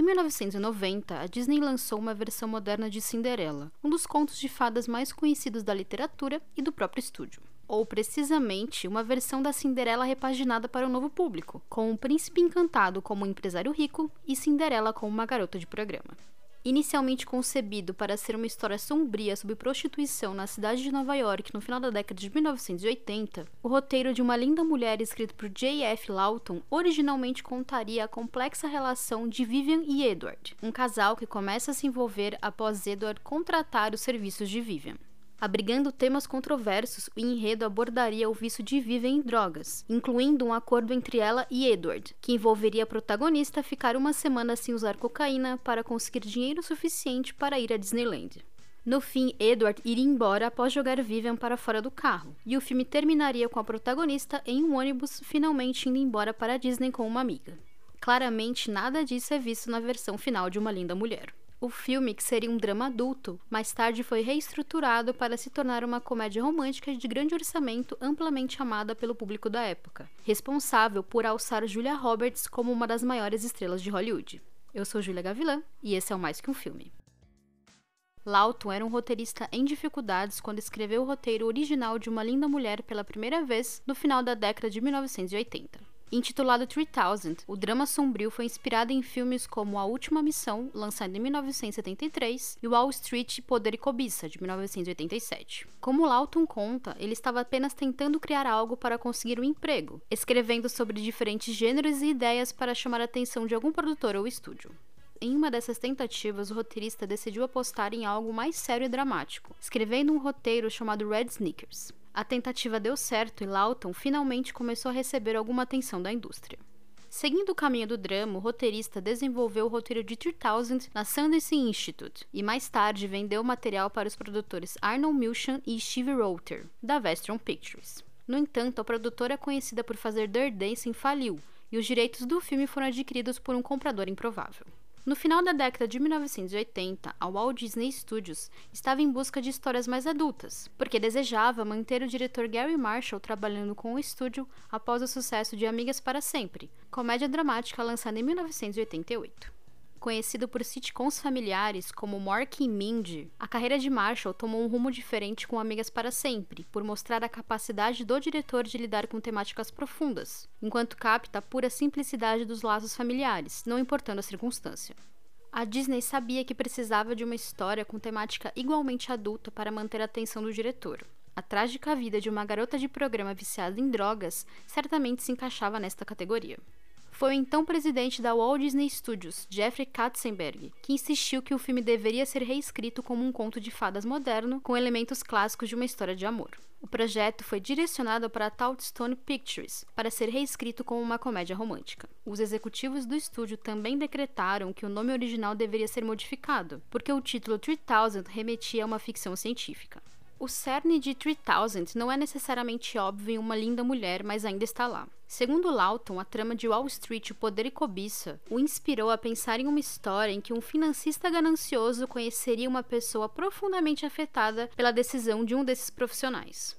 Em 1990, a Disney lançou uma versão moderna de Cinderela, um dos contos de fadas mais conhecidos da literatura e do próprio estúdio ou precisamente uma versão da Cinderela repaginada para o novo público, com o príncipe encantado como um empresário rico e Cinderela como uma garota de programa. Inicialmente concebido para ser uma história sombria sobre prostituição na cidade de Nova York no final da década de 1980, o roteiro de Uma Linda Mulher escrito por J.F. Lawton originalmente contaria a complexa relação de Vivian e Edward, um casal que começa a se envolver após Edward contratar os serviços de Vivian. Abrigando temas controversos, o enredo abordaria o vício de Vivian em drogas, incluindo um acordo entre ela e Edward, que envolveria a protagonista ficar uma semana sem usar cocaína para conseguir dinheiro suficiente para ir à Disneyland. No fim, Edward iria embora após jogar Vivian para fora do carro, e o filme terminaria com a protagonista em um ônibus finalmente indo embora para a Disney com uma amiga. Claramente, nada disso é visto na versão final de Uma Linda Mulher. O filme, que seria um drama adulto, mais tarde foi reestruturado para se tornar uma comédia romântica de grande orçamento amplamente amada pelo público da época, responsável por alçar Julia Roberts como uma das maiores estrelas de Hollywood. Eu sou Julia Gavilã e esse é o Mais Que Um Filme. Lawton era um roteirista em dificuldades quando escreveu o roteiro original de Uma Linda Mulher pela primeira vez no final da década de 1980. Intitulado 3000, o drama sombrio foi inspirado em filmes como A Última Missão, lançado em 1973, e Wall Street Poder e Cobiça, de 1987. Como Lawton conta, ele estava apenas tentando criar algo para conseguir um emprego, escrevendo sobre diferentes gêneros e ideias para chamar a atenção de algum produtor ou estúdio. Em uma dessas tentativas, o roteirista decidiu apostar em algo mais sério e dramático, escrevendo um roteiro chamado Red Sneakers. A tentativa deu certo e Lawton finalmente começou a receber alguma atenção da indústria. Seguindo o caminho do drama, o roteirista desenvolveu o roteiro de 3000 na Sundance Institute e mais tarde vendeu o material para os produtores Arnold Milchan e Steve Roter, da Vestron Pictures. No entanto, a produtora conhecida por fazer Dirt Dancing faliu e os direitos do filme foram adquiridos por um comprador improvável. No final da década de 1980, a Walt Disney Studios estava em busca de histórias mais adultas, porque desejava manter o diretor Gary Marshall trabalhando com o estúdio após o sucesso de Amigas para Sempre, comédia dramática lançada em 1988. Conhecido por sitcoms familiares como Mork e Mindy, a carreira de Marshall tomou um rumo diferente com Amigas para Sempre, por mostrar a capacidade do diretor de lidar com temáticas profundas, enquanto capta a pura simplicidade dos laços familiares, não importando a circunstância. A Disney sabia que precisava de uma história com temática igualmente adulta para manter a atenção do diretor. A trágica vida de uma garota de programa viciada em drogas certamente se encaixava nesta categoria. Foi o então presidente da Walt Disney Studios, Jeffrey Katzenberg, que insistiu que o filme deveria ser reescrito como um conto de fadas moderno, com elementos clássicos de uma história de amor. O projeto foi direcionado para a Touchstone Pictures, para ser reescrito como uma comédia romântica. Os executivos do estúdio também decretaram que o nome original deveria ser modificado, porque o título 3000 remetia a uma ficção científica. O cerne de 3000 não é necessariamente óbvio em uma linda mulher, mas ainda está lá. Segundo Lawton, a trama de Wall Street, o poder e cobiça, o inspirou a pensar em uma história em que um financista ganancioso conheceria uma pessoa profundamente afetada pela decisão de um desses profissionais.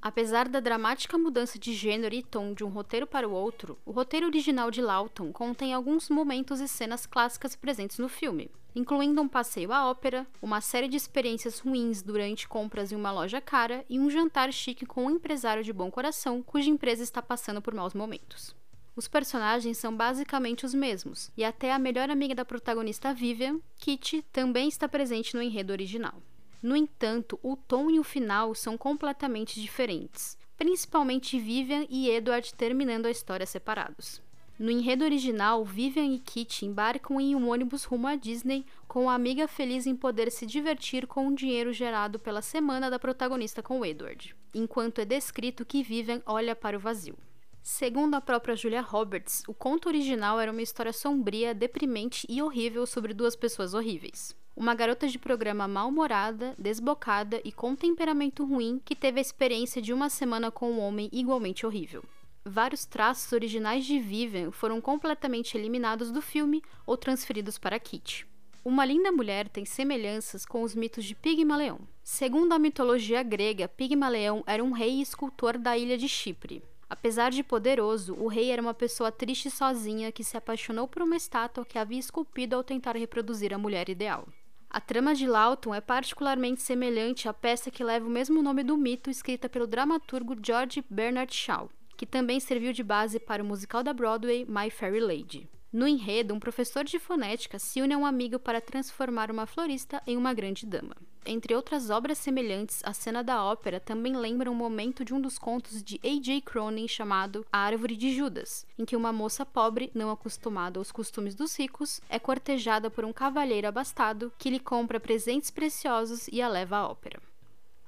Apesar da dramática mudança de gênero e tom de um roteiro para o outro, o roteiro original de Lawton contém alguns momentos e cenas clássicas presentes no filme, incluindo um passeio à ópera, uma série de experiências ruins durante compras em uma loja cara e um jantar chique com um empresário de bom coração cuja empresa está passando por maus momentos. Os personagens são basicamente os mesmos, e até a melhor amiga da protagonista Vivian, Kitty, também está presente no enredo original. No entanto, o tom e o final são completamente diferentes, principalmente Vivian e Edward terminando a história separados. No enredo original, Vivian e Kitty embarcam em um ônibus rumo à Disney, com a amiga feliz em poder se divertir com o dinheiro gerado pela semana da protagonista com Edward, enquanto é descrito que Vivian olha para o vazio. Segundo a própria Julia Roberts, o conto original era uma história sombria, deprimente e horrível sobre duas pessoas horríveis uma garota de programa mal-humorada, desbocada e com temperamento ruim que teve a experiência de uma semana com um homem igualmente horrível. Vários traços originais de Vivian foram completamente eliminados do filme ou transferidos para Kitty. Uma linda mulher tem semelhanças com os mitos de Pigmaleão. Segundo a mitologia grega, Pigmaleão era um rei e escultor da ilha de Chipre. Apesar de poderoso, o rei era uma pessoa triste e sozinha que se apaixonou por uma estátua que havia esculpido ao tentar reproduzir a mulher ideal. A trama de Lawton é particularmente semelhante à peça que leva o mesmo nome do mito, escrita pelo dramaturgo George Bernard Shaw, que também serviu de base para o musical da Broadway My Fair Lady. No enredo, um professor de fonética se une a um amigo para transformar uma florista em uma grande dama. Entre outras obras semelhantes, a cena da ópera também lembra um momento de um dos contos de A.J. Cronin chamado A Árvore de Judas, em que uma moça pobre, não acostumada aos costumes dos ricos, é cortejada por um cavalheiro abastado que lhe compra presentes preciosos e a leva à ópera.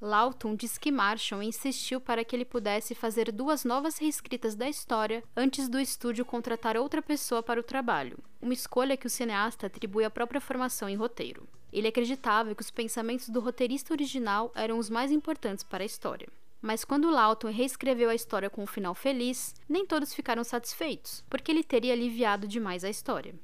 Lawton diz que Marshall insistiu para que ele pudesse fazer duas novas reescritas da história antes do estúdio contratar outra pessoa para o trabalho, uma escolha que o cineasta atribui à própria formação em roteiro. Ele acreditava que os pensamentos do roteirista original eram os mais importantes para a história. Mas quando Lawton reescreveu a história com um final feliz, nem todos ficaram satisfeitos, porque ele teria aliviado demais a história.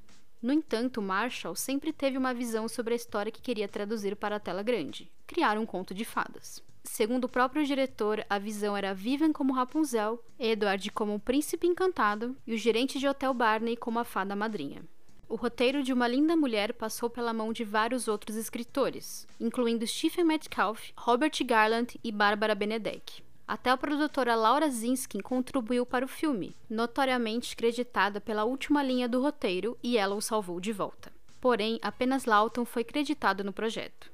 No entanto, Marshall sempre teve uma visão sobre a história que queria traduzir para a tela grande: criar um conto de fadas. Segundo o próprio diretor, a visão era Vivian como Rapunzel, Edward como o príncipe encantado e o gerente de hotel Barney como a fada madrinha. O roteiro de Uma Linda Mulher passou pela mão de vários outros escritores, incluindo Stephen Metcalfe, Robert Garland e Barbara Benedek. Até a produtora Laura Zinskin contribuiu para o filme, notoriamente creditada pela última linha do roteiro, e ela o salvou de volta. Porém, apenas Lawton foi creditado no projeto.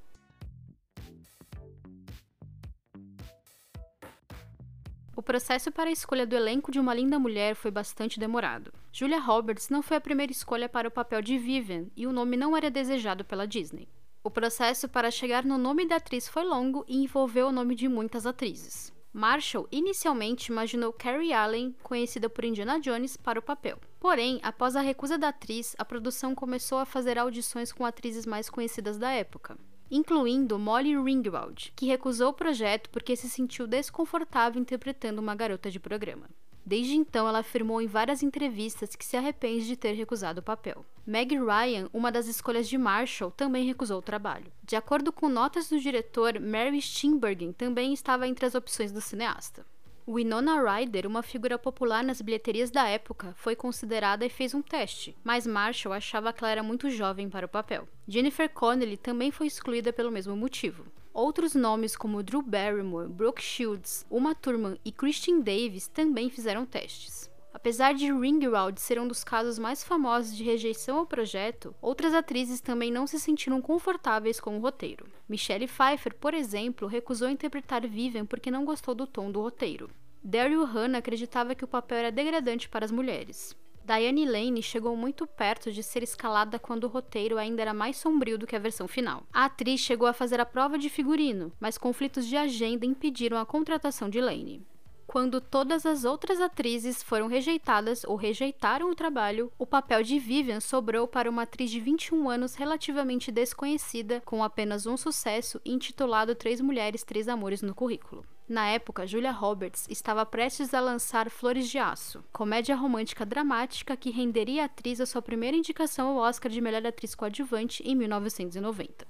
O processo para a escolha do elenco de Uma Linda Mulher foi bastante demorado. Julia Roberts não foi a primeira escolha para o papel de Vivian e o nome não era desejado pela Disney. O processo para chegar no nome da atriz foi longo e envolveu o nome de muitas atrizes. Marshall inicialmente imaginou Carrie Allen, conhecida por Indiana Jones, para o papel. Porém, após a recusa da atriz, a produção começou a fazer audições com atrizes mais conhecidas da época, incluindo Molly Ringwald, que recusou o projeto porque se sentiu desconfortável interpretando uma garota de programa. Desde então, ela afirmou em várias entrevistas que se arrepende de ter recusado o papel. Meg Ryan, uma das escolhas de Marshall, também recusou o trabalho. De acordo com notas do diretor, Mary Steenburgen também estava entre as opções do cineasta. Winona Ryder, uma figura popular nas bilheterias da época, foi considerada e fez um teste, mas Marshall achava que ela era muito jovem para o papel. Jennifer Connelly também foi excluída pelo mesmo motivo. Outros nomes como Drew Barrymore, Brooke Shields, Uma Thurman e Christine Davis também fizeram testes. Apesar de Ringwald ser um dos casos mais famosos de rejeição ao projeto, outras atrizes também não se sentiram confortáveis com o roteiro. Michelle Pfeiffer, por exemplo, recusou interpretar Vivian porque não gostou do tom do roteiro. Daryl Hannah acreditava que o papel era degradante para as mulheres. Diane Lane chegou muito perto de ser escalada quando o roteiro ainda era mais sombrio do que a versão final. A atriz chegou a fazer a prova de figurino, mas conflitos de agenda impediram a contratação de Lane. Quando todas as outras atrizes foram rejeitadas ou rejeitaram o trabalho, o papel de Vivian sobrou para uma atriz de 21 anos relativamente desconhecida, com apenas um sucesso intitulado Três Mulheres, Três Amores no currículo. Na época, Julia Roberts estava prestes a lançar Flores de Aço, comédia romântica dramática que renderia a atriz a sua primeira indicação ao Oscar de Melhor Atriz Coadjuvante em 1990.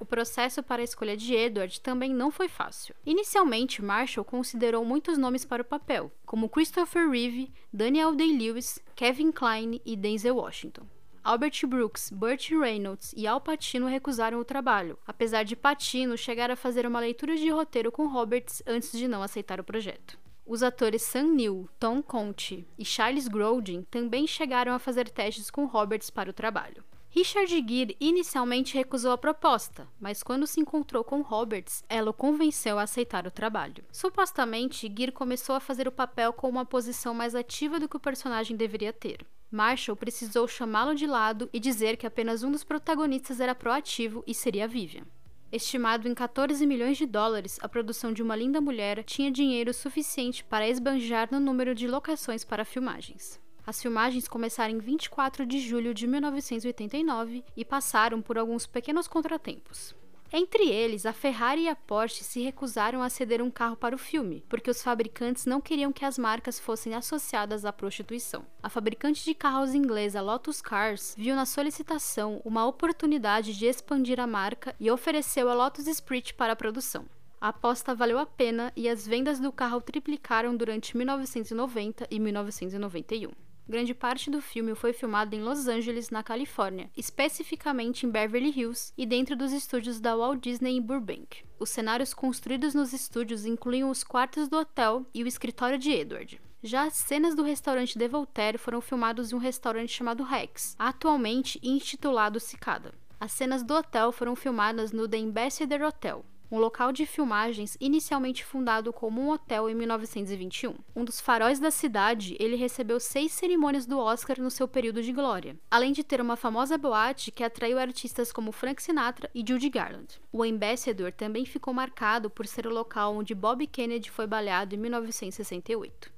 O processo para a escolha de Edward também não foi fácil. Inicialmente, Marshall considerou muitos nomes para o papel, como Christopher Reeve, Daniel Day-Lewis, Kevin Kline e Denzel Washington. Albert Brooks, Burt Reynolds e Al Pacino recusaram o trabalho, apesar de Pacino chegar a fazer uma leitura de roteiro com Roberts antes de não aceitar o projeto. Os atores Sam Neill, Tom Conte e Charles Grodin também chegaram a fazer testes com Roberts para o trabalho. Richard Gere inicialmente recusou a proposta, mas quando se encontrou com Roberts, ela o convenceu a aceitar o trabalho. Supostamente, Gere começou a fazer o papel com uma posição mais ativa do que o personagem deveria ter. Marshall precisou chamá-lo de lado e dizer que apenas um dos protagonistas era proativo e seria Vivian. Estimado em 14 milhões de dólares, a produção de Uma Linda Mulher tinha dinheiro suficiente para esbanjar no número de locações para filmagens. As filmagens começaram em 24 de julho de 1989 e passaram por alguns pequenos contratempos. Entre eles, a Ferrari e a Porsche se recusaram a ceder um carro para o filme, porque os fabricantes não queriam que as marcas fossem associadas à prostituição. A fabricante de carros inglesa Lotus Cars viu na solicitação uma oportunidade de expandir a marca e ofereceu a Lotus Esprit para a produção. A aposta valeu a pena e as vendas do carro triplicaram durante 1990 e 1991. Grande parte do filme foi filmado em Los Angeles, na Califórnia, especificamente em Beverly Hills e dentro dos estúdios da Walt Disney em Burbank. Os cenários construídos nos estúdios incluíam os quartos do hotel e o escritório de Edward. Já as cenas do restaurante De Voltaire foram filmados em um restaurante chamado Rex, atualmente intitulado Cicada. As cenas do hotel foram filmadas no The Ambassador Hotel, um local de filmagens inicialmente fundado como um hotel em 1921. Um dos faróis da cidade, ele recebeu seis cerimônias do Oscar no seu período de glória, além de ter uma famosa boate que atraiu artistas como Frank Sinatra e Judy Garland. O Ambassador também ficou marcado por ser o local onde Bob Kennedy foi baleado em 1968.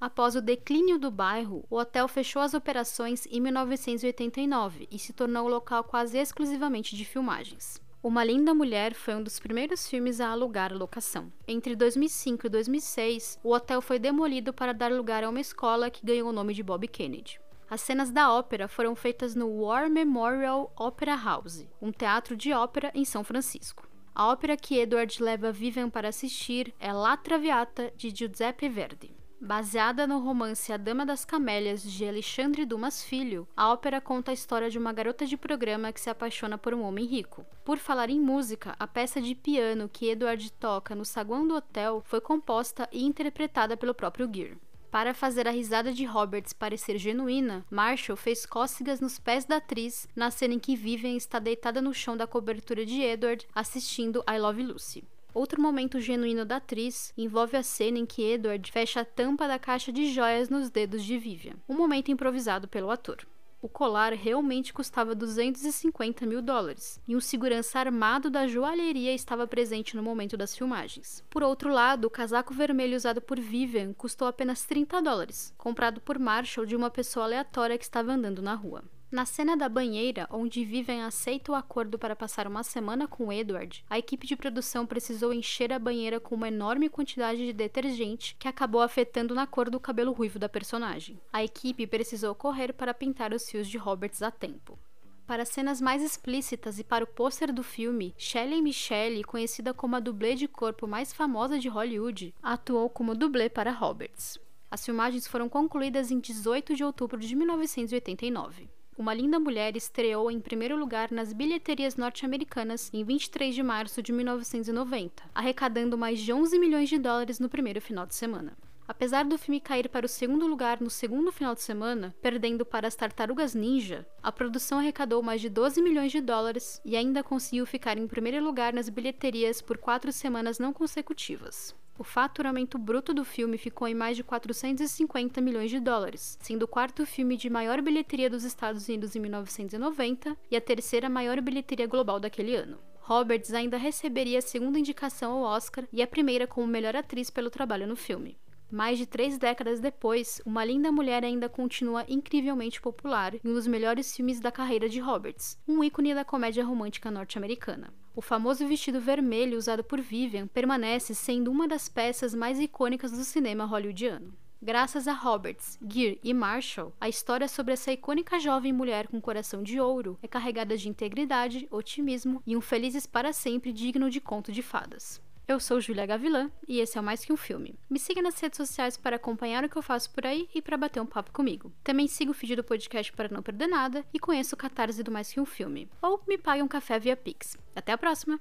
Após o declínio do bairro, o hotel fechou as operações em 1989 e se tornou um local quase exclusivamente de filmagens. Uma Linda Mulher foi um dos primeiros filmes a alugar locação. Entre 2005 e 2006, o hotel foi demolido para dar lugar a uma escola que ganhou o nome de Bob Kennedy. As cenas da ópera foram feitas no War Memorial Opera House, um teatro de ópera em São Francisco. A ópera que Edward leva Vivian para assistir é La Traviata, de Giuseppe Verdi. Baseada no romance A Dama das Camélias de Alexandre Dumas Filho, a ópera conta a história de uma garota de programa que se apaixona por um homem rico. Por falar em música, a peça de piano que Edward toca no saguão do hotel foi composta e interpretada pelo próprio Gere. Para fazer a risada de Roberts parecer genuína, Marshall fez cócegas nos pés da atriz na cena em que Vivian está deitada no chão da cobertura de Edward assistindo I Love Lucy. Outro momento genuíno da atriz envolve a cena em que Edward fecha a tampa da caixa de joias nos dedos de Vivian, um momento improvisado pelo ator. O colar realmente custava 250 mil dólares, e um segurança armado da joalheria estava presente no momento das filmagens. Por outro lado, o casaco vermelho usado por Vivian custou apenas 30 dólares, comprado por Marshall de uma pessoa aleatória que estava andando na rua. Na cena da banheira, onde Vivian aceita o acordo para passar uma semana com Edward, a equipe de produção precisou encher a banheira com uma enorme quantidade de detergente que acabou afetando na cor do cabelo ruivo da personagem. A equipe precisou correr para pintar os fios de Roberts a tempo. Para cenas mais explícitas e para o pôster do filme, Shelley Michelle, conhecida como a dublê de corpo mais famosa de Hollywood, atuou como dublê para Roberts. As filmagens foram concluídas em 18 de outubro de 1989. Uma Linda Mulher estreou em primeiro lugar nas bilheterias norte-americanas em 23 de março de 1990, arrecadando mais de 11 milhões de dólares no primeiro final de semana. Apesar do filme cair para o segundo lugar no segundo final de semana, perdendo para as Tartarugas Ninja, a produção arrecadou mais de 12 milhões de dólares e ainda conseguiu ficar em primeiro lugar nas bilheterias por quatro semanas não consecutivas. O faturamento bruto do filme ficou em mais de 450 milhões de dólares, sendo o quarto filme de maior bilheteria dos Estados Unidos em 1990 e a terceira maior bilheteria global daquele ano. Roberts ainda receberia a segunda indicação ao Oscar e a primeira como melhor atriz pelo trabalho no filme. Mais de três décadas depois, Uma Linda Mulher ainda continua incrivelmente popular e um dos melhores filmes da carreira de Roberts, um ícone da comédia romântica norte-americana. O famoso vestido vermelho usado por Vivian permanece sendo uma das peças mais icônicas do cinema hollywoodiano. Graças a Roberts, Gere e Marshall, a história sobre essa icônica jovem mulher com coração de ouro é carregada de integridade, otimismo e um felizes para sempre digno de conto de fadas. Eu sou Julia Gavilã e esse é o Mais Que Um Filme. Me siga nas redes sociais para acompanhar o que eu faço por aí e para bater um papo comigo. Também siga o feed do podcast para não perder nada e conheça o catarse do Mais Que Um Filme. Ou me pague um café via Pix. Até a próxima!